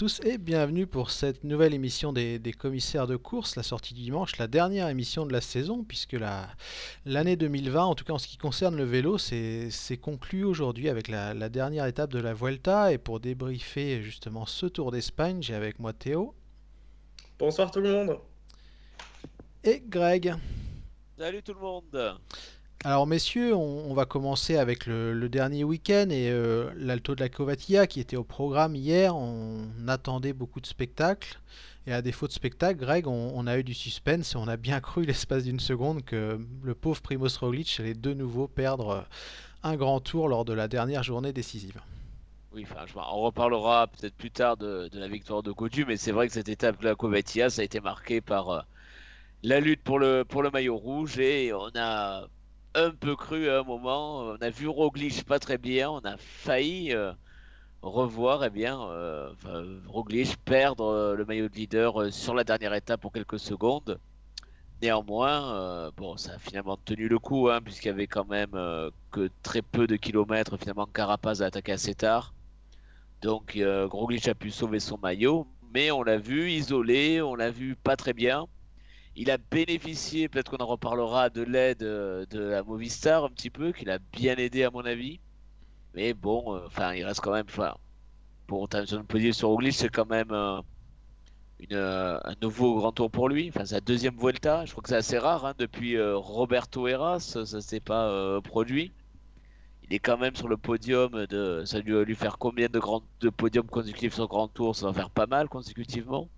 Tous et bienvenue pour cette nouvelle émission des, des commissaires de course, la sortie du dimanche, la dernière émission de la saison, puisque la, l'année 2020, en tout cas en ce qui concerne le vélo, c'est, c'est conclu aujourd'hui avec la, la dernière étape de la Vuelta. Et pour débriefer justement ce Tour d'Espagne, j'ai avec moi Théo Bonsoir tout le monde. et Greg. Salut tout le monde. Alors messieurs, on, va commencer avec le, dernier week-end et euh, l'Alto de la Covatilla qui était au programme hier. On attendait beaucoup de spectacles. Et à défaut de spectacle, Greg, on, a eu du suspense et on a bien cru l'espace d'une seconde que le pauvre Primoz Roglic allait de nouveau perdre un grand tour lors de la dernière journée décisive. Oui, enfin, on reparlera peut-être plus tard de, la victoire de Godu, mais c'est vrai que cette étape de la Covatia, ça a été marqué par euh, la lutte pour le, pour le maillot rouge et on a un peu cru à un moment, on a vu Roglic pas très bien, on a failli euh, revoir eh bien, euh, Roglic perdre euh, le maillot de leader euh, sur la dernière étape pour quelques secondes. Néanmoins, bon, ça a finalement tenu le coup, hein, puisqu'il y avait quand même que très peu de kilomètres. Finalement, Carapaz a attaqué assez tard. Donc, euh, a pu sauver son maillot, mais on l'a vu isolé, on l'a vu pas très bien. Il a bénéficié, peut-être qu'on en reparlera, de l'aide euh, de la Movistar un petit peu, qu'il a bien aidé à mon avis. Mais bon, euh, enfin, il reste quand même, pour Thompson Podium sur Roglic, c'est quand même euh, un nouveau grand tour pour lui. Enfin, sa deuxième Vuelta, je crois que c'est assez rare, hein, depuis Roberto Heras, ça, ça s'est pas produit. Il est quand même sur le podium de, ça lui va lui faire combien de podiums consécutifs sur Grand Tour? Ça va faire pas mal consécutivement.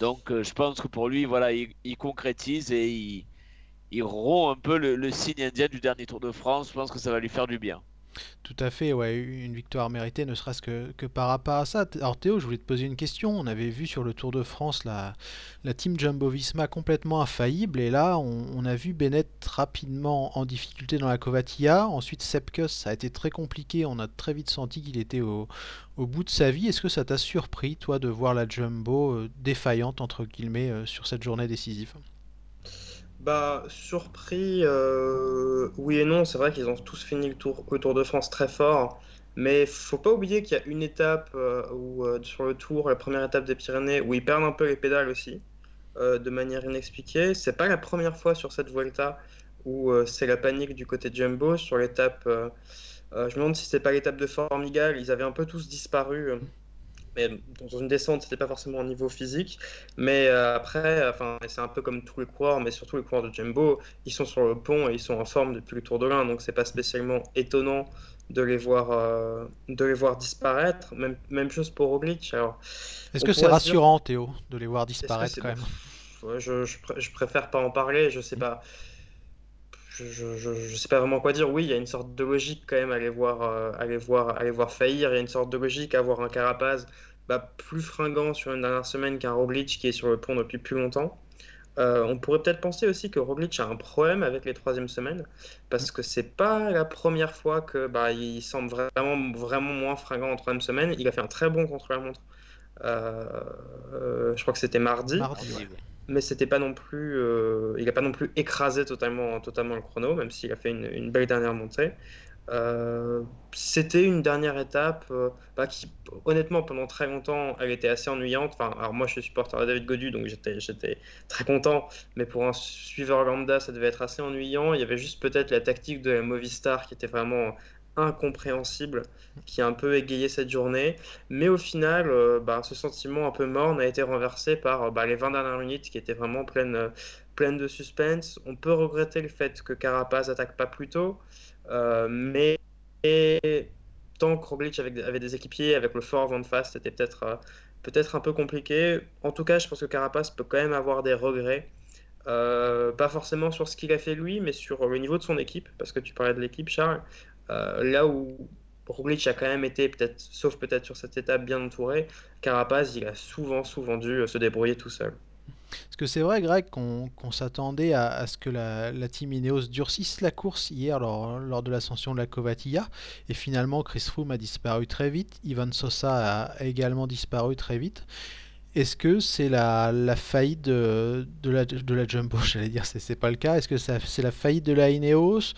Donc, euh, je pense que pour lui, voilà, il, concrétise et il, rompt un peu le signe indien du dernier Tour de France. Je pense que ça va lui faire du bien. Tout à fait, ouais, une victoire méritée, ne serait-ce que, par rapport à ça. Alors Théo, je voulais te poser une question. On avait vu sur le Tour de France la, la team Jumbo-Visma complètement infaillible, et là, on, a vu Bennett rapidement en difficulté dans la Covatia. Ensuite, Sepkus, ça a été très compliqué. On a très vite senti qu'il était au, au bout de sa vie. Est-ce que ça t'a surpris, toi, de voir la Jumbo euh, défaillante, entre guillemets, euh, sur cette journée décisive? Bah, surpris, euh, oui et non, c'est vrai qu'ils ont tous fini le tour, le Tour de France très fort, mais faut pas oublier qu'il y a une étape euh, où, euh, sur le Tour, la première étape des Pyrénées, où ils perdent un peu les pédales aussi, de manière inexpliquée. C'est pas la première fois sur cette Vuelta où c'est la panique du côté de Jumbo. Sur l'étape, je me demande si c'est pas l'étape de Formigal, ils avaient un peu tous disparu. Mais dans une descente, c'était pas forcément au niveau physique. Mais euh, après, enfin, c'est un peu comme tous les coureurs, mais surtout les coureurs de Jumbo, ils sont sur le pont et ils sont en forme depuis le Tour de l'Ain, donc c'est pas spécialement étonnant de les voir, euh, de les voir disparaître. Même, même chose pour Roglic. Est-ce que c'est dire, rassurant, Théo, de les voir disparaître quand même? ouais, je, je, pr- je préfère pas en parler. Je sais pas, je, je, je, je sais pas vraiment quoi dire. Oui, il y a une sorte de logique quand même à les voir, euh, à les voir, à les voir faillir. Il y a une sorte de logique à voir un Carapaz bah, plus fringant sur une dernière semaine qu'un Roglic qui est sur le pont depuis plus longtemps. Euh, on pourrait peut-être penser aussi que Roglic a un problème avec les troisièmes semaines parce que c'est pas la première fois que bah, il semble vraiment, vraiment moins fringant en troisième semaine. Il a fait un très bon contre-la-montre. Euh, euh, je crois que c'était mardi. Ouais. Mais c'était pas non plus, il n'a pas non plus écrasé totalement, totalement le chrono, même s'il a fait une, une belle dernière montée. Euh, c'était une dernière étape euh, bah, qui, honnêtement, pendant très longtemps, elle était assez ennuyante. Enfin, alors moi, je suis supporter de David Godu, donc j'étais, très content. Mais pour un suiveur lambda, ça devait être assez ennuyant. Il y avait juste peut-être la tactique de la Movistar qui était vraiment incompréhensible, qui a un peu égayé cette journée. Mais au final, euh, bah, ce sentiment un peu morne a été renversé par bah, les 20 dernières minutes qui étaient vraiment pleines, pleines de suspense. On peut regretter le fait que Carapaz attaque pas plus tôt. Euh, mais tant que Roglic avait, des équipiers, avec le fort vent de face, c'était peut-être euh, peut-être un peu compliqué. En tout cas, je pense que Carapace peut quand même avoir des regrets. Euh, pas forcément sur ce qu'il a fait lui, mais sur le niveau de son équipe, parce que tu parlais de l'équipe, Charles. Là où Roglic a quand même été, peut-être, sauf peut-être sur cette étape, bien entouré, Carapaz, il a souvent, souvent dû se débrouiller tout seul. Parce que c'est vrai, Greg, qu'on s'attendait à, ce que la, team Ineos durcisse la course hier lors, de l'ascension de la Covatilla. Et finalement, Chris Froome a disparu très vite. Ivan Sosa a, également disparu très vite. est-ce que c'est la, faillite de, la, de la Jumbo? J'allais dire, c'est c'est pas le cas. Est-ce que c'est la faillite de la Ineos?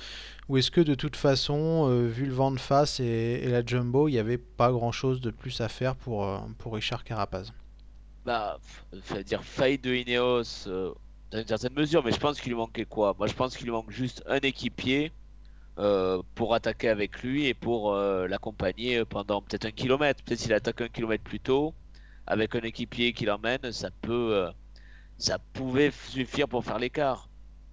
Ou est-ce que de toute façon, euh, vu le vent de face et, et la Jumbo, il n'y avait pas grand-chose de plus à faire pour, euh, pour Richard Carapaz? Bah, f- dire faillite de Ineos euh, dans une certaine mesure, mais je pense qu'il lui manquait quoi? Moi, je pense qu'il lui manque juste un équipier euh, pour attaquer avec lui et pour euh, l'accompagner pendant peut-être un kilomètre. Peut-être s'il attaque un kilomètre plus tôt, avec un équipier qui l'emmène, ça peut, ça pouvait suffire pour faire l'écart.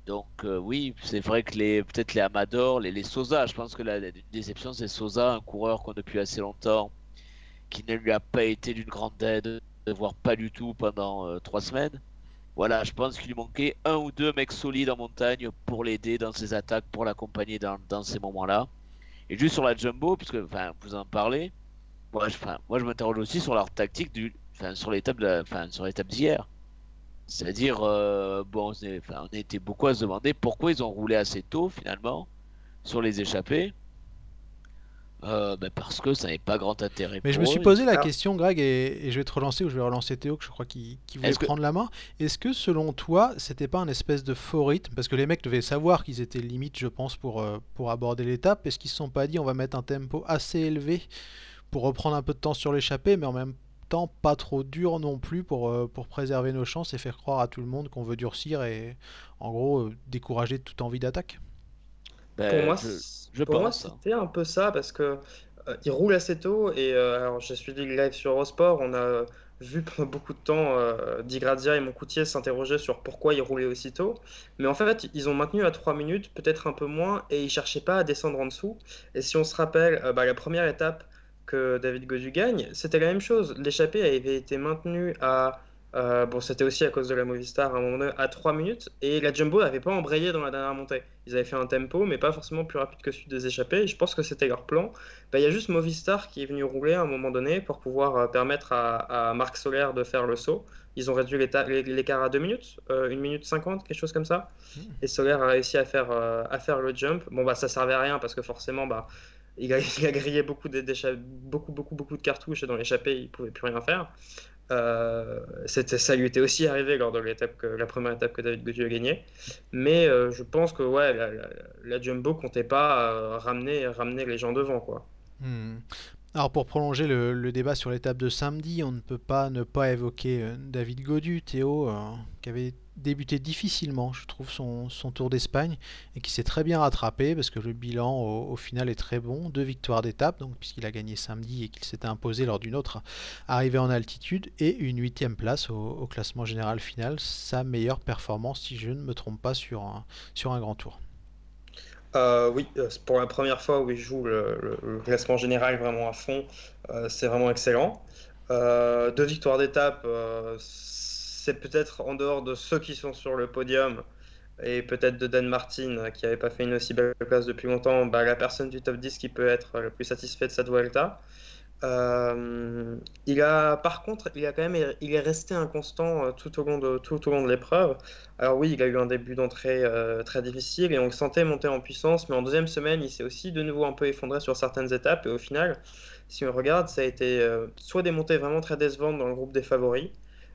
Donc oui, c'est vrai que les peut-être les Amador, les, les Sosa, je pense que la, déception c'est Sosa, un coureur qu'on depuis assez longtemps, qui ne lui a pas été d'une grande aide, voire pas du tout pendant euh, trois semaines. Voilà, je pense qu'il lui manquait un ou deux mecs solides en montagne pour l'aider dans ses attaques, pour l'accompagner dans, dans ces moments-là. Et juste sur la jumbo, puisque enfin, vous en parlez, moi je, moi, je m'interroge aussi sur leur tactique du, enfin, sur l'étape d'hier. C'est-à-dire, euh, bon, on a été beaucoup à se demander pourquoi ils ont roulé assez tôt finalement sur les échappées. Euh, parce que ça n'avait pas grand intérêt Mais je me suis eux. Posé la Alors, question, Greg, et, et je vais te relancer ou je vais relancer Théo, que je crois qu'il voulait que, prendre la main. Est-ce que selon toi, c'était pas un espèce de faux rythme? Parce que les mecs devaient savoir qu'ils étaient limite, je pense, pour, euh, pour aborder l'étape. Est-ce qu'ils se sont pas dit on va mettre un tempo assez élevé pour reprendre un peu de temps sur l'échappée, mais en même temps pas trop dur non plus pour, euh, pour préserver nos chances et faire croire à tout le monde qu'on veut durcir et en gros décourager toute envie d'attaque? Pour ben, moi, je, c- je pour moi, pense. hein. c'était un peu ça parce que euh, il roule assez tôt et euh, alors j'ai suivi le live sur Eurosport, on a vu pendant beaucoup de temps euh, Di Grazia et Moncoutier s'interroger sur pourquoi il roulait aussi tôt, mais en fait ils ont maintenu à 3 minutes, peut-être un peu moins, et ils cherchaient pas à descendre en dessous. Et si on se rappelle, euh, bah, la première étape que David Gaudu gagne, c'était la même chose. L'échappée avait été maintenue à euh, bon, c'était aussi à cause de la Movistar à un moment donné, à 3 minutes, et la Jumbo n'avait pas embrayé dans la dernière montée. Ils avaient fait un tempo, mais pas forcément plus rapide que celui des échappés. Et je pense que c'était leur plan. Bah, Il y a juste Movistar qui est venu rouler à un moment donné pour pouvoir euh, permettre à, à Marc Soler de faire le saut. Ils ont réduit l'écart à 2 minutes, euh, 1 minute 50, quelque chose comme ça. Et Soler a réussi à faire, euh, à faire le jump. Bon, bah, ça servait à rien parce que forcément, bah, il a, il a grillé beaucoup, d'écha- beaucoup, beaucoup, beaucoup de cartouches et dans l'échappée, il ne pouvait plus rien faire. Euh, ça lui était aussi arrivé lors de l'étape la première étape que David Gaudu a gagnée. Mais euh, je pense que ouais, la, Jumbo comptait pas euh, ramener, ramener les gens devant, quoi. Hmm. Alors pour prolonger le, le débat sur l'étape de samedi, on ne peut pas ne pas évoquer David Godu, Théo, qui avait débuté difficilement, je trouve, son, Tour d'Espagne et qui s'est très bien rattrapé parce que le bilan au, final est très bon. Deux victoires d'étape, donc puisqu'il a gagné samedi et qu'il s'était imposé lors d'une autre arrivée en altitude et une huitième place au, classement général final, sa meilleure performance si je ne me trompe pas sur un, sur un grand tour. Euh, oui, euh, pour la première fois où il joue le, classement général vraiment à fond, euh, c'est vraiment excellent. Deux victoires d'étape, c'est peut-être en dehors de ceux qui sont sur le podium et peut-être de Dan Martin euh, qui n'avait pas fait une aussi belle place depuis longtemps, bah, la personne du top 10 qui peut être le plus satisfait de cette Vuelta. Euh, il a, par contre, il a quand même, il est resté inconstant euh, tout au long de, tout au long de l'épreuve. Alors oui, il a eu un début d'entrée très difficile et on le sentait monter en puissance, mais en deuxième semaine, il s'est aussi de nouveau un peu effondré sur certaines étapes et au final, si on regarde, ça a été soit des montées vraiment très décevantes dans le groupe des favoris,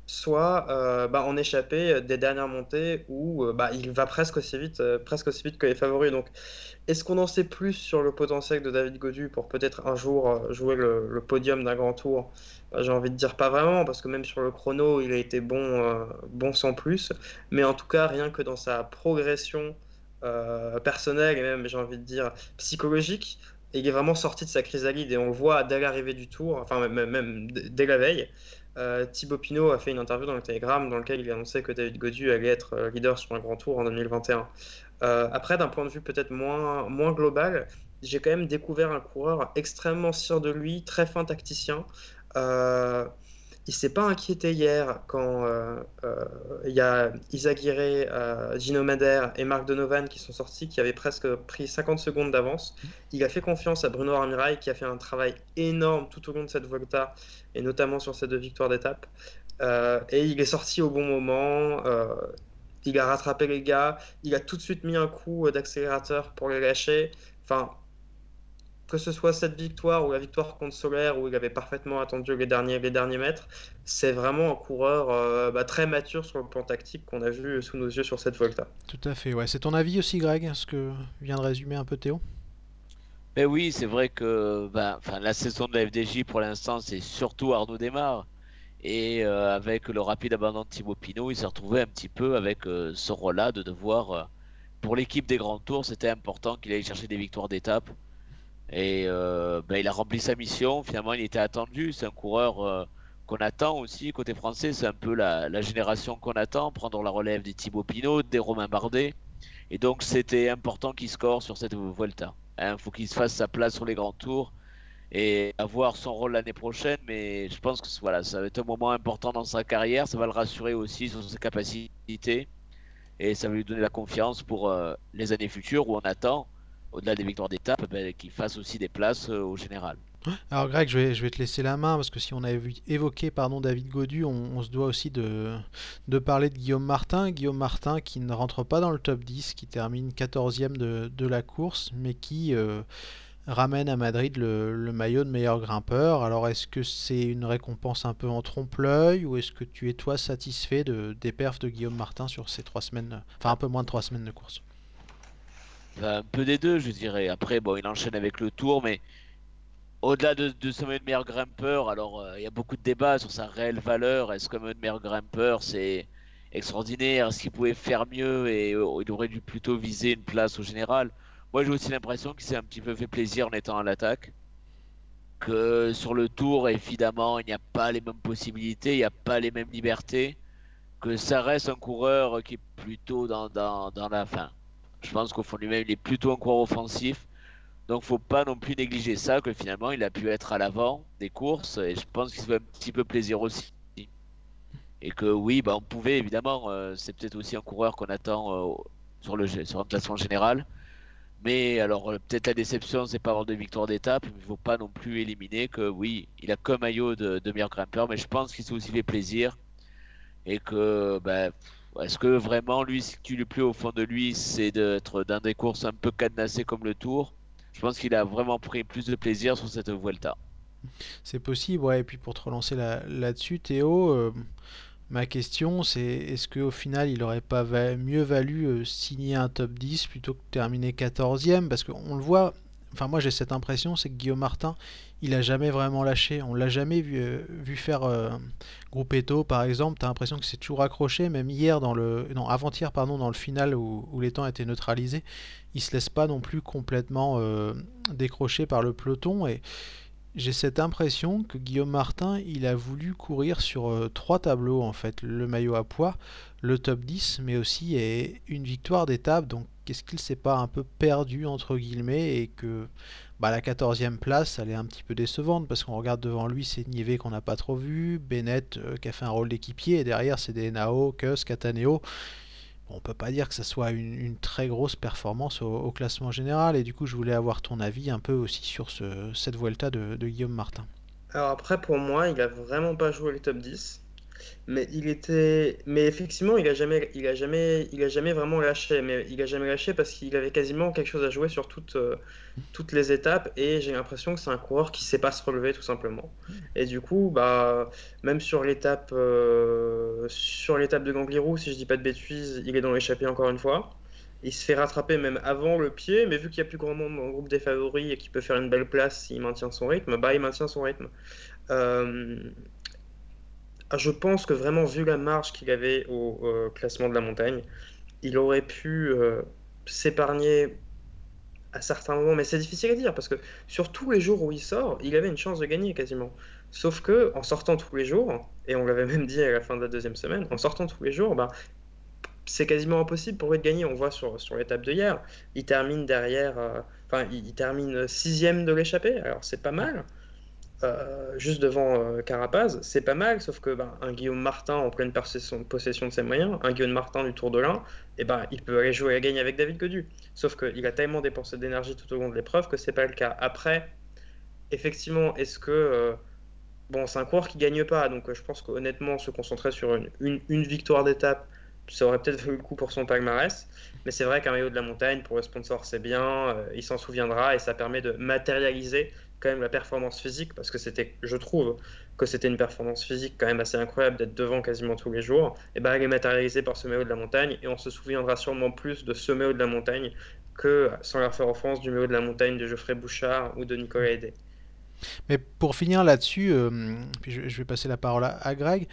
soit euh, bah, en échappé des dernières montées où euh, bah, il va presque aussi vite, euh, presque aussi vite que les favoris. Donc est-ce qu'on en sait plus sur le potentiel de David Godu pour peut-être un jour euh, jouer le, podium d'un grand tour? Bah, J'ai envie de dire pas vraiment, parce que même sur le chrono, il a été bon, euh, bon sans plus. Mais en tout cas, rien que dans sa progression euh, personnelle et même, j'ai envie de dire, psychologique, il est vraiment sorti de sa chrysalide et on le voit dès l'arrivée du tour, enfin même, dès la veille. Euh, Thibaut Pinot a fait une interview dans le Telegram dans lequel il annonçait que David Godu allait être euh, leader sur un grand tour en 2021. Euh, après, d'un point de vue peut-être moins, global, j'ai quand même découvert un coureur extrêmement sûr de lui, très fin tacticien. Il s'est pas inquiété hier quand euh, euh, il y a Izaguirre, euh, Gino Madère et Marc Donovan qui sont sortis, qui avaient presque pris 50 secondes d'avance. Il a fait confiance à Bruno Armirail qui a fait un travail énorme tout au long de cette Volta et notamment sur ces deux victoires d'étape. Et il est sorti au bon moment. il a rattrapé les gars. Il a tout de suite mis un coup d'accélérateur pour les lâcher. Enfin, que ce soit cette victoire ou la victoire contre Solaire où il avait parfaitement attendu les derniers, les derniers mètres, c'est vraiment un coureur euh, bah, très mature sur le plan tactique qu'on a vu sous nos yeux sur cette Volta. Tout à fait, ouais. C'est ton avis aussi, Greg, ce que vient de résumer un peu Théo? Mais oui, c'est vrai que ben, enfin, la saison de la FDJ pour l'instant, c'est surtout Arnaud Desmar. Et euh, avec le rapide abandon de Thibaut Pinot, il s'est retrouvé un petit peu avec euh, ce rôle-là de devoir, euh, pour l'équipe des grands tours, c'était important qu'il aille chercher des victoires d'étape. Et euh, ben, il a rempli sa mission. Finalement, il était attendu. C'est un coureur euh, qu'on attend aussi côté français. C'est un peu la, génération qu'on attend, prendre la relève des Thibaut Pinot, des Romain Bardet. Et donc, c'était important qu'il score sur cette Vuelta. Il hein, faut qu'il se fasse sa place sur les grands tours et avoir son rôle l'année prochaine. Mais je pense que voilà, ça va être un moment important dans sa carrière. Ça va le rassurer aussi sur ses capacités et ça va lui donner la confiance pour euh, les années futures où on attend, au-delà des victoires d'étape, ben, qu'il fasse aussi des places euh, au général. Alors Greg, je vais, te laisser la main parce que si on a évoqué pardon, David Godu, on, se doit aussi de, parler de Guillaume Martin. Guillaume Martin qui ne rentre pas dans le top 10, qui termine 14e de, la course, mais qui euh, ramène à Madrid le, le, maillot de meilleur grimpeur. Alors est-ce que c'est une récompense un peu en trompe-l'œil ou est-ce que tu es toi satisfait de, des perfs de Guillaume Martin sur ces trois semaines, enfin un peu moins de trois semaines de course? Un peu des deux, je dirais. Après, bon, il enchaîne avec le tour, mais au-delà de, de ce meilleur grimpeur, alors euh, il y a beaucoup de débats sur sa réelle valeur. Est-ce qu'un meilleur grimpeur, c'est extraordinaire? Est-ce qu'il pouvait faire mieux et euh, il aurait dû plutôt viser une place au général? Moi, j'ai aussi l'impression qu'il s'est un petit peu fait plaisir en étant à l'attaque. Que sur le tour, évidemment, il n'y a pas les mêmes possibilités, il n'y a pas les mêmes libertés. Que ça reste un coureur qui est plutôt dans, dans, dans la fin. Je pense qu'au fond lui-même, il est plutôt un coureur offensif donc faut pas non plus négliger ça, que finalement il a pu être à l'avant des courses et je pense qu'il se fait un petit peu plaisir aussi. Et que oui, bah, on pouvait évidemment, euh, c'est peut-être aussi un coureur qu'on attend euh, sur, le, sur un classement général. Mais alors euh, peut-être la déception, c'est pas avoir de victoire d'étape, il faut pas non plus éliminer que oui, il a comme maillot de, meilleur grimpeur, mais je pense qu'il s'est aussi fait plaisir et que bah, est-ce que vraiment lui, ce qui lui plaît au fond de lui, c'est d'être dans des courses un peu cadenassées comme le Tour? Je pense qu'il a vraiment pris plus de plaisir sur cette Vuelta. C'est possible, ouais. Et puis pour te relancer là-dessus, là Théo, euh, ma question c'est est-ce qu'au final il aurait pas mieux valu euh, signer un top 10 plutôt que terminer 14e Parce qu'on le voit, enfin moi j'ai cette impression, c'est que Guillaume Martin, il a jamais vraiment lâché. On l'a jamais vu, euh, faire euh, Gruppetto par exemple. T'as l'impression que c'est toujours accroché. Même hier dans le, non avant-hier pardon dans le final où, où, les temps étaient neutralisés, il se laisse pas non plus complètement euh, décrocher par le peloton et j'ai cette impression que Guillaume Martin, il a voulu courir sur euh, trois tableaux en fait, le maillot à poids, le top 10, mais aussi une victoire d'étape. Donc qu'est-ce qu'il s'est pas un peu perdu entre guillemets et que bah, la 14e place, elle est un petit peu décevante parce qu'on regarde devant lui, c'est Nivet qu'on n'a pas trop vu, Bennett euh, qui a fait un rôle d'équipier et derrière c'est des Nao, Kuss, Cataneo on peut pas dire que ce soit une, très grosse performance au, au, classement général. Et du coup, je voulais avoir ton avis un peu aussi sur ce, cette Vuelta de, de, Guillaume Martin. Alors après, pour moi, il a vraiment pas joué le top 10. Mais il était, mais effectivement, il a jamais, il a jamais, il a jamais vraiment lâché. Mais il a jamais lâché parce qu'il avait quasiment quelque chose à jouer sur toutes, euh, toutes les étapes. Et j'ai l'impression que c'est un coureur qui sait pas se relever tout simplement. Et du coup, bah, même sur l'étape, euh, sur l'étape de Ganglirou, si je dis pas de bêtises, il est dans l'échappée encore une fois. Il se fait rattraper même avant le pied, mais vu qu'il y a plus grand monde dans le groupe des favoris et qu'il peut faire une belle place s'il maintient son rythme, bah il maintient son rythme. Euh, je pense que vraiment, vu la marge qu'il avait au classement de la montagne, il aurait pu euh, s'épargner à certains moments, mais c'est difficile à dire parce que sur tous les jours où il sort, il avait une chance de gagner quasiment. Sauf que en sortant tous les jours, et on l'avait même dit à la fin de la deuxième semaine, en sortant tous les jours, bah, c'est quasiment impossible pour lui de gagner. On voit sur, sur l'étape de hier, il termine derrière, euh, enfin, il, termine sixième de l'échappée, alors c'est pas mal. Euh, juste devant euh, Carapaz, c'est pas mal, sauf que ben, un Guillaume Martin en pleine possession, de ses moyens, un Guillaume Martin du Tour de l'Ain, et ben, il peut aller jouer à gagne avec David Godu. Sauf qu'il a tellement dépensé d'énergie tout au long de l'épreuve que c'est pas le cas. Après, effectivement, est-ce que. Euh, bon, c'est un coureur qui gagne pas, donc je pense qu'honnêtement, se concentrer sur une, victoire d'étape, ça aurait peut-être valu le coup pour son palmarès. Mais c'est vrai qu'un maillot de la montagne, pour le sponsor, c'est bien, il s'en souviendra et ça permet de matérialiser quand même la performance physique parce que c'était, je trouve, que c'était une performance physique quand même assez incroyable d'être devant quasiment tous les jours. Et ben, elle est matérialisée par ce maillot de la montagne et on se souviendra sûrement plus de ce maillot de la montagne que, sans leur faire offense, du maillot de la montagne de Geoffrey Bouchard ou de Nicolas Hédé. Mais pour finir là-dessus, euh, je, vais passer la parole à Greg.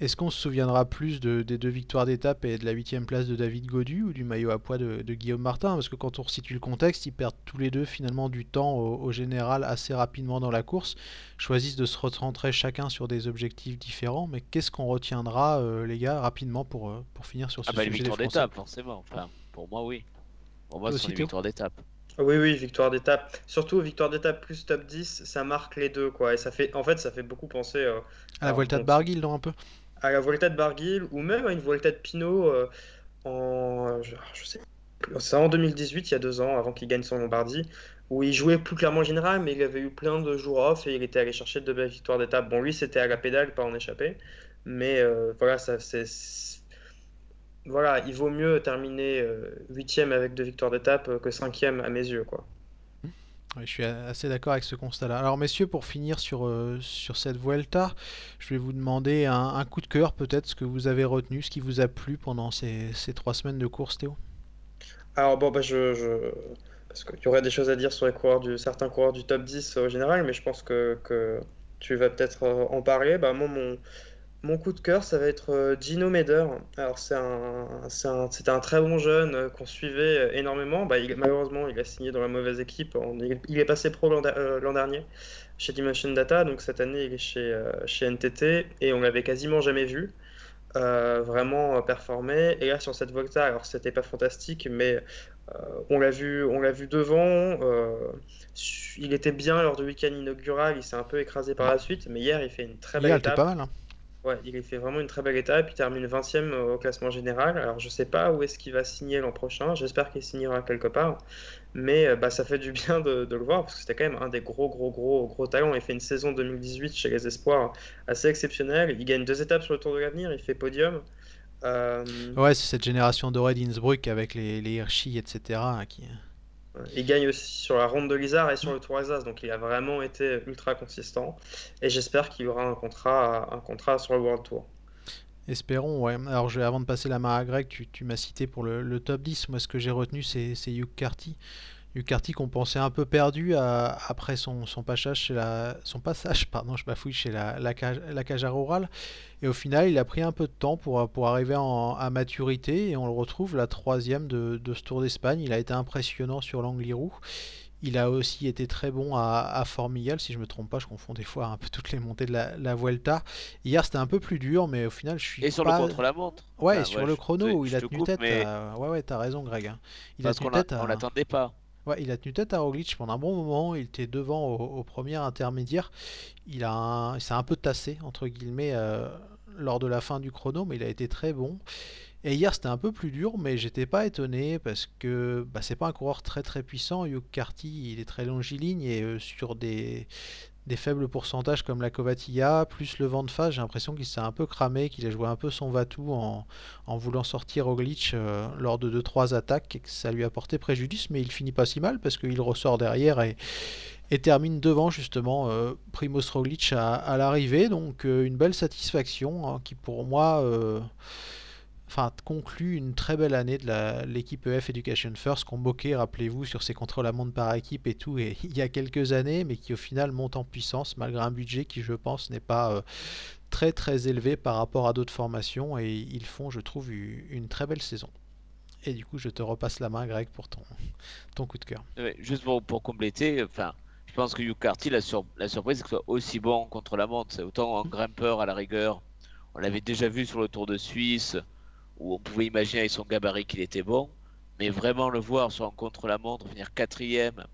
Est-ce qu'on se souviendra plus de, des deux victoires d'étape et de la huitième place de David Godu ou du maillot à poids de, de Guillaume Martin? Parce que quand on resitue le contexte, ils perdent tous les deux finalement du temps au, au général assez rapidement dans la course, choisissent de se recentrer chacun sur des objectifs différents. Mais qu'est-ce qu'on retiendra, euh, les gars, rapidement pour, euh, pour finir sur Ah ce bah les sujet Français? d'étape, forcément. Enfin, pour moi, oui. Pour moi, Toi ce sont aussi, les Théo? victoires d'étape. Oui, oui, victoire d'étape. Surtout victoire d'étape plus top 10, ça marque les deux, quoi. Et ça fait, en fait, ça fait beaucoup penser. euh, À la Vuelta de c'est- Barguil, non un peu à la Volta de Barguil ou même à une Volta de Pinot euh, en, je, je sais, c'est en 2018, il y a deux ans, avant qu'il gagne son Lombardie, où il jouait plus clairement général, mais il avait eu plein de jours off et il était allé chercher de belles victoires d'étape. Bon, lui, c'était à la pédale, pas en échappée, mais euh, voilà, ça, c'est, voilà, il vaut mieux terminer euh, huitième avec deux victoires d'étape que cinquième à mes yeux, quoi. Je suis assez d'accord avec ce constat-là. Alors, messieurs, pour finir sur, euh, sur cette Vuelta, je vais vous demander un, un coup de cœur, peut-être, ce que vous avez retenu, ce qui vous a plu pendant ces, ces trois semaines de course, Théo? Alors bon, bah, je. Parce qu'il y aurait des choses à dire sur les coureurs du... certains coureurs du top 10 au général, mais je pense que, que tu vas peut-être euh, en parler. Bah, moi, mon, mon coup de cœur, ça va être euh, Gino Meder. Alors c'est un, c'est un, c'était un très bon jeune euh, qu'on suivait euh, énormément. Bah, il- malheureusement, il a signé dans la mauvaise équipe. Il, est passé pro l'an dernier chez Dimension Data, donc cette année, il est chez, chez NTT, et on l'avait quasiment jamais vu euh, vraiment performé. Et là, sur cette Volta, alors c'était pas fantastique, mais euh, on l'a vu, on l'a vu devant. euh, il était bien lors du week-end inaugural, il s'est un peu écrasé par la suite, mais hier, il fait une très belle Hier, elle était pas mal. hein. Ouais, il fait vraiment une très belle étape. Il termine 20e au classement général. Alors, je sais pas où est-ce qu'il va signer l'an prochain. J'espère qu'il signera quelque part. Mais euh, bah, ça fait du bien de, de le voir parce que c'était quand même un des gros, gros, gros, gros talents. Il fait une saison 2018 chez les Espoirs assez exceptionnelle. Il gagne deux étapes sur le Tour de l'Avenir. Il fait podium. Euh, Ouais, c'est cette génération dorée d'Innsbruck avec les, les Hirschi, etc. hein, qui... il gagne aussi sur la Ronde de l'Isère et sur le Tour Alsace. Donc, il a vraiment été ultra consistant. Et j'espère qu'il aura un contrat, un contrat sur le World Tour. Espérons, ouais. Alors, avant de passer la main à Greg, tu, tu m'as cité pour le, le, top 10. Moi, ce que j'ai retenu, c'est Hugh Carty. Hugh Carty qu'on pensait un peu perdu à, après son, son, passage chez la, son passage pardon, je bafouille, chez la, la, cage, la Caja Rural. Et au final, il a pris un peu de temps pour, pour arriver en, à maturité et on le retrouve la troisième de, de ce Tour d'Espagne. Il a été impressionnant sur l'Angliru. Il a aussi été très bon à, à Formigal, si je me trompe pas, je confonds des fois un peu toutes les montées de la, la Vuelta. Hier c'était un peu plus dur, mais au final je suis Et sur le pas. contre-la-montre. Ouais, Enfin, sur ouais, le je chrono, il je a te tenu coupe, tête. mais À... Ouais, ouais, t'as raison, Greg. hein. Il a tenu a, tête on l'attendait pas. Il a tenu tête à Roglic pendant un bon moment. Il était devant au, premier intermédiaire. Il a, s'est un peu tassé entre guillemets euh, lors de la fin du chrono, mais il a été très bon. Et hier c'était un peu plus dur, mais j'étais pas étonné parce que bah, c'est pas un coureur très très puissant. Hugh Carty, il est très longiligne et euh, sur des, des faibles pourcentages comme la Covatilla, plus le vent de face, j'ai l'impression qu'il s'est un peu cramé, qu'il a joué un peu son Vatou en, en voulant sortir Roglic euh, lors de 2-3 attaques et que ça lui a porté préjudice, mais il finit pas si mal parce qu'il ressort derrière et, termine devant justement euh, Roglic à, à l'arrivée, donc euh, une belle satisfaction hein, qui pour moi euh, enfin, conclut une très belle année de l'équipe EF Education First qu'on moquait, rappelez-vous, sur ses contrôles à monde par équipe et tout, et, il y a quelques années, mais qui au final monte en puissance malgré un budget qui, je pense, n'est pas euh, très très élevé par rapport à d'autres formations, et ils font, je trouve, une très belle saison. Et du coup, je te repasse la main, Greg, pour ton, coup de cœur. Juste pour, compléter, je pense que Hugh Carty, la, sur, la surprise, c'est qu'il soit aussi bon contre la montre. C'est autant un grimpeur à la rigueur. On l'avait déjà vu sur le Tour de Suisse, où on pouvait imaginer avec son gabarit qu'il était bon. Mais vraiment le voir sur un contre-la-montre, finir quatrième,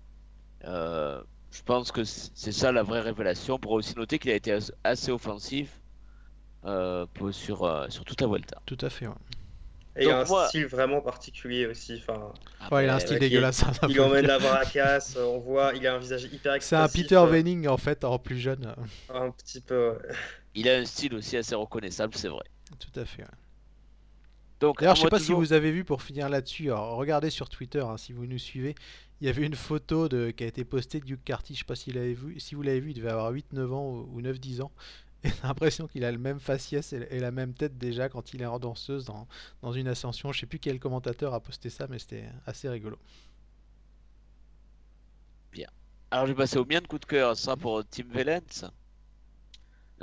euh, je pense que c'est ça la vraie révélation. On pourra aussi noter qu'il a été assez offensif euh, sur, euh, sur toute la Vuelta. Tout à fait, ouais. Et il a Donc un moi, style vraiment particulier aussi. Enfin, ah Ouais, il a un ben style est- dégueulasse, ça, il emmène dire. la bracasse, on voit, il a un visage hyper C'est un expressif, Peter Venning, en fait, en plus jeune. un petit peu. il a un style aussi assez reconnaissable, c'est vrai. Tout à fait, ouais. Donc, D'ailleurs, je sais pas si vous avez vu pour finir là-dessus. alors, regardez sur Twitter hein, si vous nous suivez. Il y avait une photo de, qui a été postée de Hugh Carty. Je sais pas si, l'avez vu, si vous l'avez vu. Il devait avoir huit, neuf ans ou ou 9-10 ans. Et j'ai l'impression qu'il a le même faciès et, la même tête déjà quand il est en danseuse dans, dans une ascension. Je sais plus quel commentateur a posté ça, mais c'était assez rigolo. Bien. Alors, je vais passer au mien de coup de cœur. Sera pour Tim Wellens.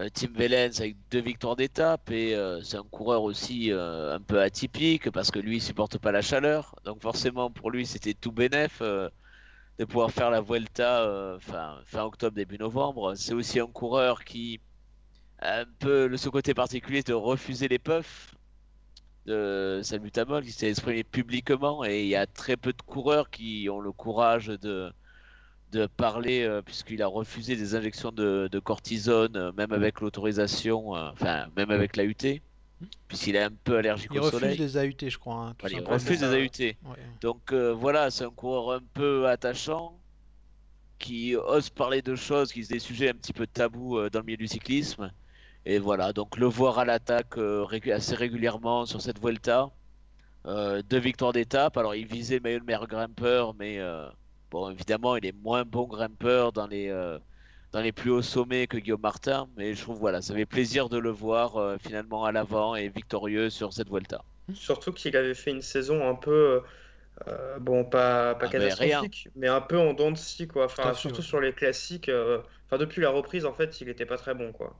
Euh, Tim Wellens avec deux victoires d'étape et euh, c'est un coureur aussi euh, un peu atypique parce que lui il supporte pas la chaleur. Donc forcément pour lui c'était tout bénef de pouvoir faire la Vuelta fin, fin octobre début novembre. C'est aussi un coureur qui a un peu le ce côté particulier de refuser les puffs de salbutamol qui s'est exprimé publiquement. Et il y a très peu de coureurs qui ont le courage de de parler euh, puisqu'il a refusé des injections de, de cortisone, euh, même avec l'autorisation, euh, enfin, même avec l'AUT, puisqu'il est un peu allergique Il au refuse soleil. les AUT, je crois, hein, Voilà, il refuse ouais. AUT. Ouais. Donc voilà, c'est un coureur un peu attachant, qui ose parler de choses, qui sont des sujets un petit peu tabous dans le milieu du cyclisme. Et voilà, donc le voir à l'attaque assez régulièrement sur cette Vuelta, deux victoires d'étape. Alors, il visait le meilleur grimpeur, mais bon, évidemment, il est moins bon grimpeur dans les, euh, dans les plus hauts sommets que Guillaume Martin. Mais je trouve, voilà, ça fait plaisir de le voir euh, finalement à l'avant et victorieux sur cette Vuelta. Surtout qu'il avait fait une saison un peu, euh, bon, pas, pas Ah catastrophique, mais un peu en dents de scie, quoi. Enfin, surtout ouais. sur les classiques. euh, Enfin, depuis la reprise, en fait, il était pas très bon, quoi.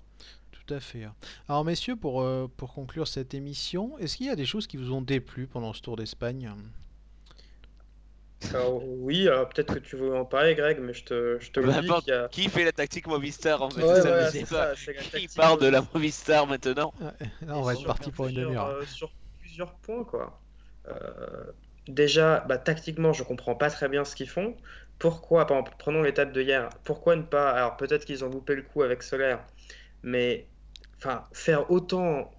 Tout à fait. hein. Alors, messieurs, pour, euh, pour conclure cette émission, est-ce qu'il y a des choses qui vous ont déplu pendant ce Tour d'Espagne? Alors, oui, alors peut-être que tu veux en parler, Greg, mais je te, je te le dis importe qu'il y a. qui fait la tactique Movistar en fait, Ouais, ça voilà, c'est ça, la Qui tactique parle de la Movistar. Maintenant? Ouais, on va être parti pour une demi-heure. euh, sur plusieurs points, quoi. Euh, déjà, bah, tactiquement, je comprends pas très bien ce qu'ils font. Pourquoi, par exemple, prenons l'étape de hier, pourquoi ne pas, alors peut-être qu'ils ont loupé le coup avec Solaire, mais enfin, faire autant,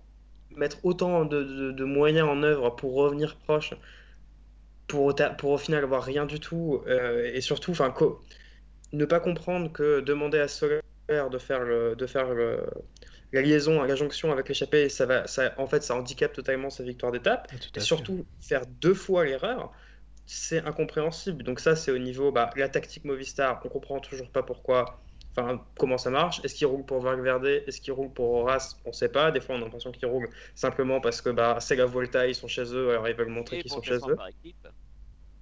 mettre autant de, de- de moyens en œuvre pour revenir proche, pour, pour au final avoir rien du tout, euh, et surtout, enfin, ne pas comprendre que demander à Solaire de faire le, de faire le, la liaison, la jonction avec l'échappée, ça va, ça, en fait, ça handicape totalement sa victoire d'étape. Ah, Et surtout, faire deux fois l'erreur, c'est incompréhensible. Donc ça, c'est au niveau, bah, la tactique Movistar, on comprend toujours pas pourquoi, enfin, comment ça marche? Est-ce qu'ils roulent pour Valverde? Est-ce qu'ils roulent pour Horace? On sait pas. Des fois, on a l'impression qu'ils roulent simplement parce que bah, c'est la Volta, ils sont chez eux, alors ils veulent montrer qu'ils sont chez eux. par équipe,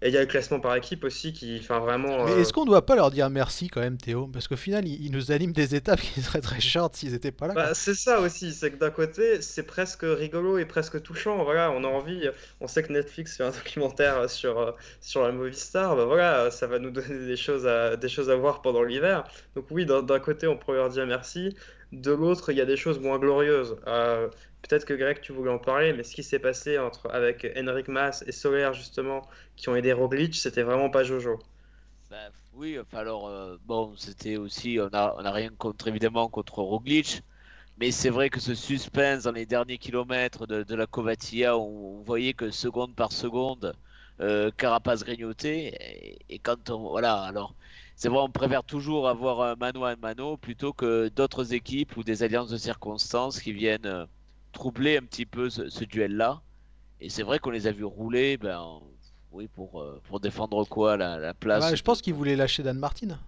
Et il y a le classement par équipe aussi qui, enfin, vraiment, Mais euh, est-ce qu'on ne doit pas leur dire merci quand même, Théo? Parce qu'au final, ils, ils nous animent des étapes qui seraient très short s'ils n'étaient pas là. Bah, c'est ça aussi, c'est que d'un côté, c'est presque rigolo et presque touchant. Voilà, on a envie, on sait que Netflix fait un documentaire sur, euh, sur la Movistar, bah voilà, ça va nous donner des choses à, des choses à voir pendant l'hiver. Donc oui, d'un d'un côté, on pourrait leur dire merci. De l'autre, il y a des choses moins glorieuses. Euh, peut-être que Greg, tu voulais en parler, mais ce qui s'est passé entre, avec Henrik Mas et Soler, justement, qui ont aidé Roglic, c'était vraiment pas Jojo. Bah, oui, alors, euh, bon, c'était aussi, on a, on a rien contre, évidemment, contre Roglic, mais c'est vrai que ce suspense dans les derniers kilomètres de, de la Covatilla, on, voyait que seconde par seconde, euh, Carapaz grignotait, et, et quand on, voilà, alors, c'est vrai, on préfère toujours avoir un mano à mano plutôt que d'autres équipes ou des alliances de circonstances qui viennent euh, troubler un petit peu ce, ce duel-là. Et c'est vrai qu'on les a vus rouler, ben, oui, pour, euh, pour défendre quoi, la, la place je pense qu'ils voulaient lâcher Dan Martin.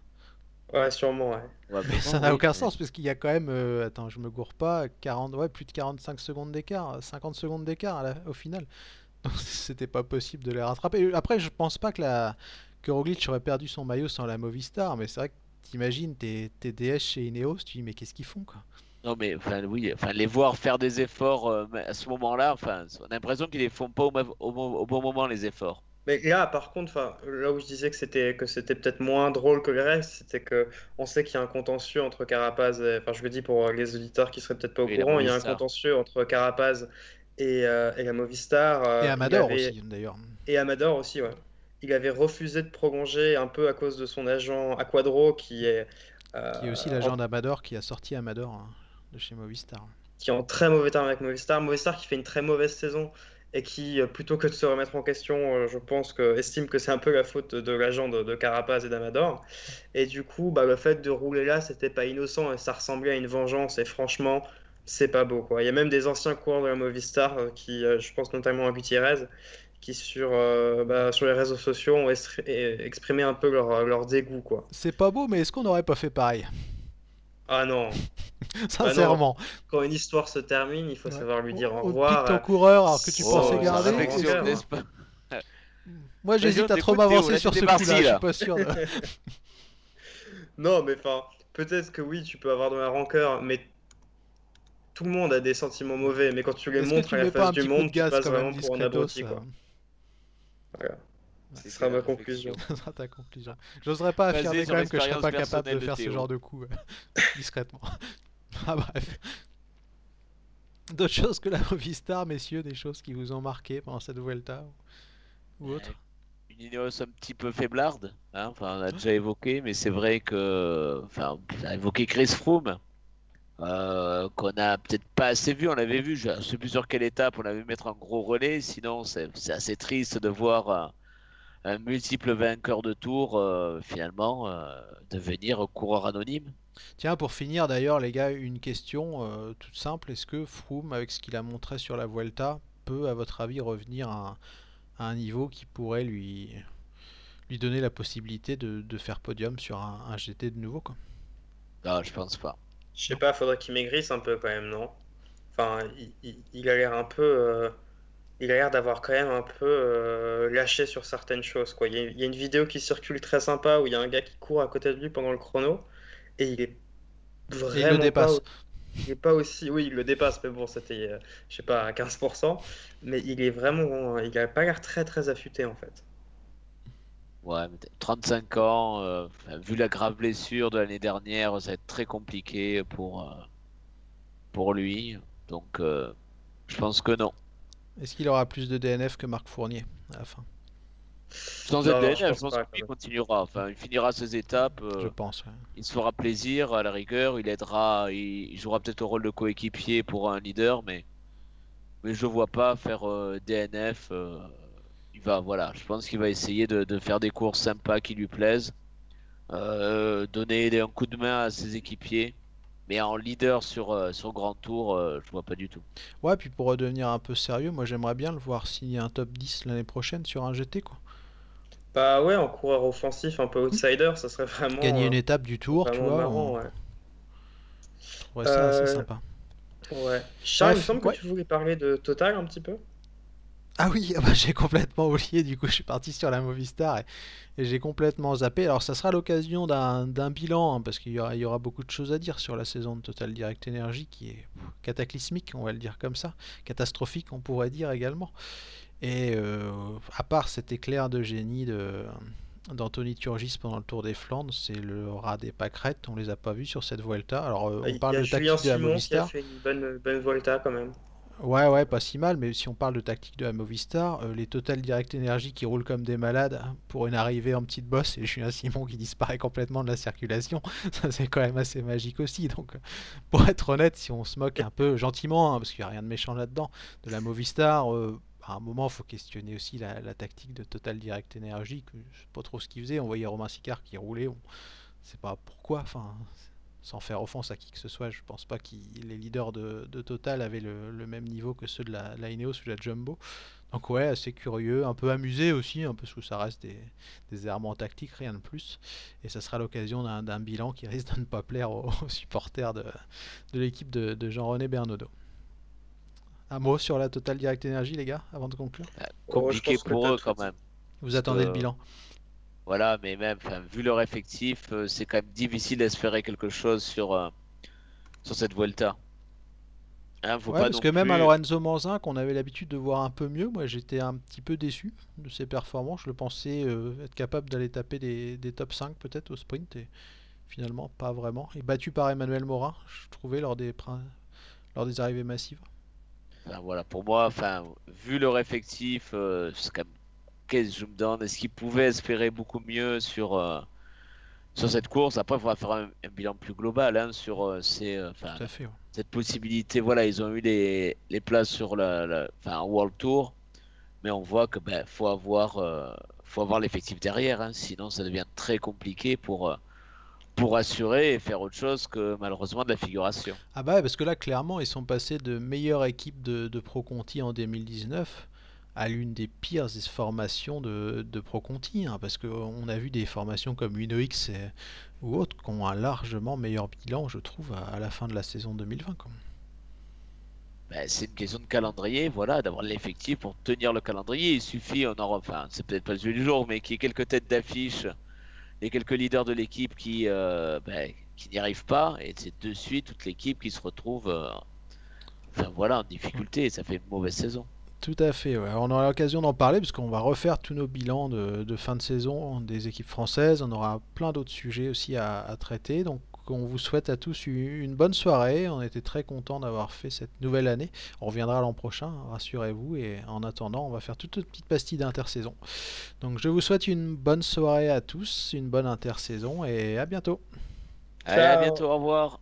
Ouais, sûrement, ouais. Mais ça n'a oui. aucun mais- sens parce qu'il y a quand même, euh, attends, je me gourre pas, 40, ouais, plus de 45 secondes d'écart, 50 secondes d'écart au final. Donc c'était pas possible de les rattraper. Après, je pense pas que la que Roglic aurait perdu son maillot sans la Movistar, mais c'est vrai que t'imagines tes, tes DS chez Ineos, tu dis mais qu'est-ce qu'ils font quoi? Non, mais enfin, oui, enfin, les voir faire des efforts euh, à ce moment-là, enfin, on a l'impression qu'ils les font pas au, au mo- au bon moment, les efforts. Mais là, par contre, enfin, là où je disais que c'était que c'était peut-être moins drôle que le reste, c'était que on sait qu'il y a un contentieux entre Carapaz et, enfin, je le dis pour les auditeurs qui seraient peut-être pas au courant, il y a un Movistar. contentieux entre Carapaz et, euh, et la Movistar. Et Euh, Amador avait aussi d'ailleurs, et Amador aussi, ouais. Il avait refusé de prolonger un peu à cause de son agent Aquadro qui est qui est aussi euh, l'agent en d'Amador qui a sorti Amador hein, de chez Movistar. qui est en très mauvais terme avec Movistar. Movistar qui fait une très mauvaise saison et qui, euh, plutôt que de se remettre en question, euh, je pense que estime que c'est un peu la faute de l'agent de, de Carapaz et d'Amador. Et du coup, bah, le fait de rouler là, c'était pas innocent et ça ressemblait à une vengeance. Et franchement, c'est pas beau, quoi. Il y a même des anciens coureurs de la Movistar euh, qui, je pense notamment à Gutiérrez, qui sur, euh, bah, sur les réseaux sociaux ont exprimé un peu leur, leur dégoût, quoi. C'est pas beau, mais est-ce qu'on n'aurait pas fait pareil? Ah non, bah non, Sincèrement. quand une histoire se termine, il faut Ouais. savoir lui dire au pique revoir. ton coureur alors que tu pensais Oh, la garder. pas Moi j'hésite à trop m'avancer sur ce coup-là, je suis pas sûr de... Non, mais enfin, peut-être que oui, tu peux avoir de la rancœur, mais tout le monde a des sentiments mauvais. Mais quand tu les montres tu à la face du monde, tu gaz passes quand même vraiment pour un abruti, euh, quoi. Voilà. Ce sera ma conclusion. Ça sera ta conclusion. J'oserais pas affirmer quand même que je serais pas capable de de faire ce genre de coup euh, discrètement. Ah bref. D'autres choses que la Movistar, messieurs, des choses qui vous ont marqué pendant cette Vuelta ou, ou Euh, autre? Une Ineos un petit peu faiblarde, hein, enfin, on a déjà évoqué, mais c'est vrai que, enfin, on a évoqué Chris Froome, euh, qu'on a peut-être pas assez vu. On l'avait vu, je ne sais plus sur quelle étape, on avait vu mettre un gros relais. Sinon, c'est c'est assez triste de voir un, un multiple vainqueur de tour euh, finalement euh, devenir coureur anonyme. Tiens, pour finir d'ailleurs, les gars, une question euh, toute simple. Est-ce que Froome, avec ce qu'il a montré sur la Vuelta, peut, à votre avis, revenir à, à un niveau qui pourrait lui, lui donner la possibilité de, de faire podium sur un, un GT de nouveau quoi? Non, je pense pas. Je sais pas, faudrait qu'il maigrisse un peu quand même, non? Enfin, il, il- il a l'air un peu, euh, il a l'air d'avoir quand même un peu euh, lâché sur certaines choses, quoi. Il y a, il y a une vidéo qui circule très sympa où il y a un gars qui court à côté de lui pendant le chrono et il est Et il le vraiment pas, dépasse. il est pas aussi, oui, il le dépasse, mais bon, c'était, euh, je sais pas, à 15%, mais il est vraiment, il a pas l'air très très affûté en fait. Ouais, mais 35 ans, euh, vu la grave blessure de l'année dernière, ça va être très compliqué pour, euh, pour lui. Donc, euh, je pense que non. Est-ce qu'il aura plus de DNF que Marc Fournier à la fin? Sans être Non, non, je DNF, je pense pense même. continuera. Enfin, il finira ses étapes, Je euh, pense. ouais. il se fera plaisir à la rigueur, il aidera, il, il jouera peut-être le rôle de coéquipier pour un leader, mais, mais je ne vois pas faire euh, DNF. euh, il va, voilà, je pense qu'il va essayer de, de faire des courses sympas qui lui plaisent, euh, donner un coup de main à ses équipiers, mais en leader sur, sur Grand Tour, je vois pas du tout. Ouais, puis pour redevenir un peu sérieux, moi j'aimerais bien le voir signer un top 10 l'année prochaine sur un GT quoi. Bah ouais, en coureur offensif, un peu outsider, ça serait Gagner vraiment, une euh, étape du tour, tu vois, marrant, ouais. ça assez Euh, sympa. ouais. Charles, il me semble que tu voulais parler de Total un petit peu. Ah oui, ah bah, j'ai complètement oublié, du coup je suis parti sur la Movistar et, et j'ai complètement zappé. Alors ça sera l'occasion d'un bilan, hein, parce qu'il y y aura beaucoup de choses à dire sur la saison de Total Direct Energy qui est cataclysmique, on va le dire comme ça, catastrophique on pourrait dire également. Et euh, à part cet éclair de génie de d'Anthony Turgis pendant le Tour des Flandres, c'est le rat des pâquerettes, on les a pas vus sur cette Vuelta. Alors euh, on parle de Julien tactique de la qui a fait une bonne, bonne Volta quand même. Ouais, ouais, pas si mal, mais si on parle de tactique de la Movistar, euh, les Total Direct Energy qui roulent comme des malades pour une arrivée en petite bosse et Julien Simon qui disparaît complètement de la circulation, ça c'est quand même assez magique aussi. Donc, pour être honnête, si on se moque un peu gentiment, hein, parce qu'il n'y a rien de méchant là-dedans, de la Movistar, euh, à un moment, il faut questionner aussi la, tactique de Total Direct Energy, que je sais pas trop ce qu'il faisait. On voyait Romain Sicard qui roulait, on sait pas pourquoi, enfin, sans faire offense à qui que ce soit, je pense pas que les leaders de, Total avaient le, même niveau que ceux de la, la Ineos ou de la Jumbo. Donc ouais, assez curieux, un peu amusé aussi, hein, parce que ça reste des, des errements tactiques, rien de plus. Et ça sera l'occasion d'un bilan qui risque de ne pas plaire aux, supporters de, de l'équipe de, de Jean-René Bernaudot. Un mot sur la Total Direct Energy, les gars, avant de conclure Euh, Oh, compliqué pour eux quand même. Vous attendez le bilan Voilà, mais même, vu leur effectif, euh, c'est quand même difficile d'espérer quelque chose sur, euh, sur cette Vuelta. Hein, faut Ouais, pas parce que même à. Lorenzo Manzin, qu'on avait l'habitude de voir un peu mieux, moi j'étais un petit peu déçu de ses performances. Je le pensais euh, être capable d'aller taper des, des top 5 peut-être au sprint, et finalement pas vraiment. Et battu par Emmanuel Morin, je trouvais, lors des, lors des arrivées massives. Enfin, voilà, pour moi, enfin, vu leur effectif, euh, c'est quand même- qu'est-ce que je me demande, est-ce qu'ils pouvaient espérer beaucoup mieux sur, euh, sur cette course? Après, il faudra faire un, un bilan plus global hein, sur euh, ces, fait. ouais. cette possibilité. Voilà, ils ont eu les, les places sur la, World Tour, mais on voit que ben, faut avoir, faut avoir l'effectif derrière, hein, sinon ça devient très compliqué pour, pour assurer et faire autre chose que malheureusement de la figuration. Ah bah ouais, parce que là, clairement, ils sont passés de meilleure équipe de, de Pro Conti en 2019 à l'une des pires formations de, de Pro Conti, hein, parce qu'on a vu des formations comme UnoX et- ou autres qui ont un largement meilleur bilan, je trouve, à, à la fin de la saison 2020. quoi. Ben, c'est une question de calendrier, voilà, d'avoir l'effectif pour tenir le calendrier. Il suffit, on en, enfin, c'est peut-être pas le jeu du jour, mais qu'il y ait quelques têtes d'affiche et quelques leaders de l'équipe qui, euh, ben, qui n'y arrivent pas, et c'est de suite toute l'équipe qui se retrouve, euh, enfin voilà, en difficulté, et ça fait une mauvaise saison. Tout à fait. On aura l'occasion d'en parler parce qu'on va refaire tous nos bilans de, de fin de saison des équipes françaises. On aura plein d'autres sujets aussi à, à traiter. Donc on vous souhaite à tous une bonne soirée. On était très contents d'avoir fait cette nouvelle année. On reviendra l'an prochain, rassurez-vous. Et en attendant, on va faire toute une petite pastille d'intersaison. Donc je vous souhaite une bonne soirée à tous, une bonne intersaison et à bientôt. Allez, à bientôt, au revoir.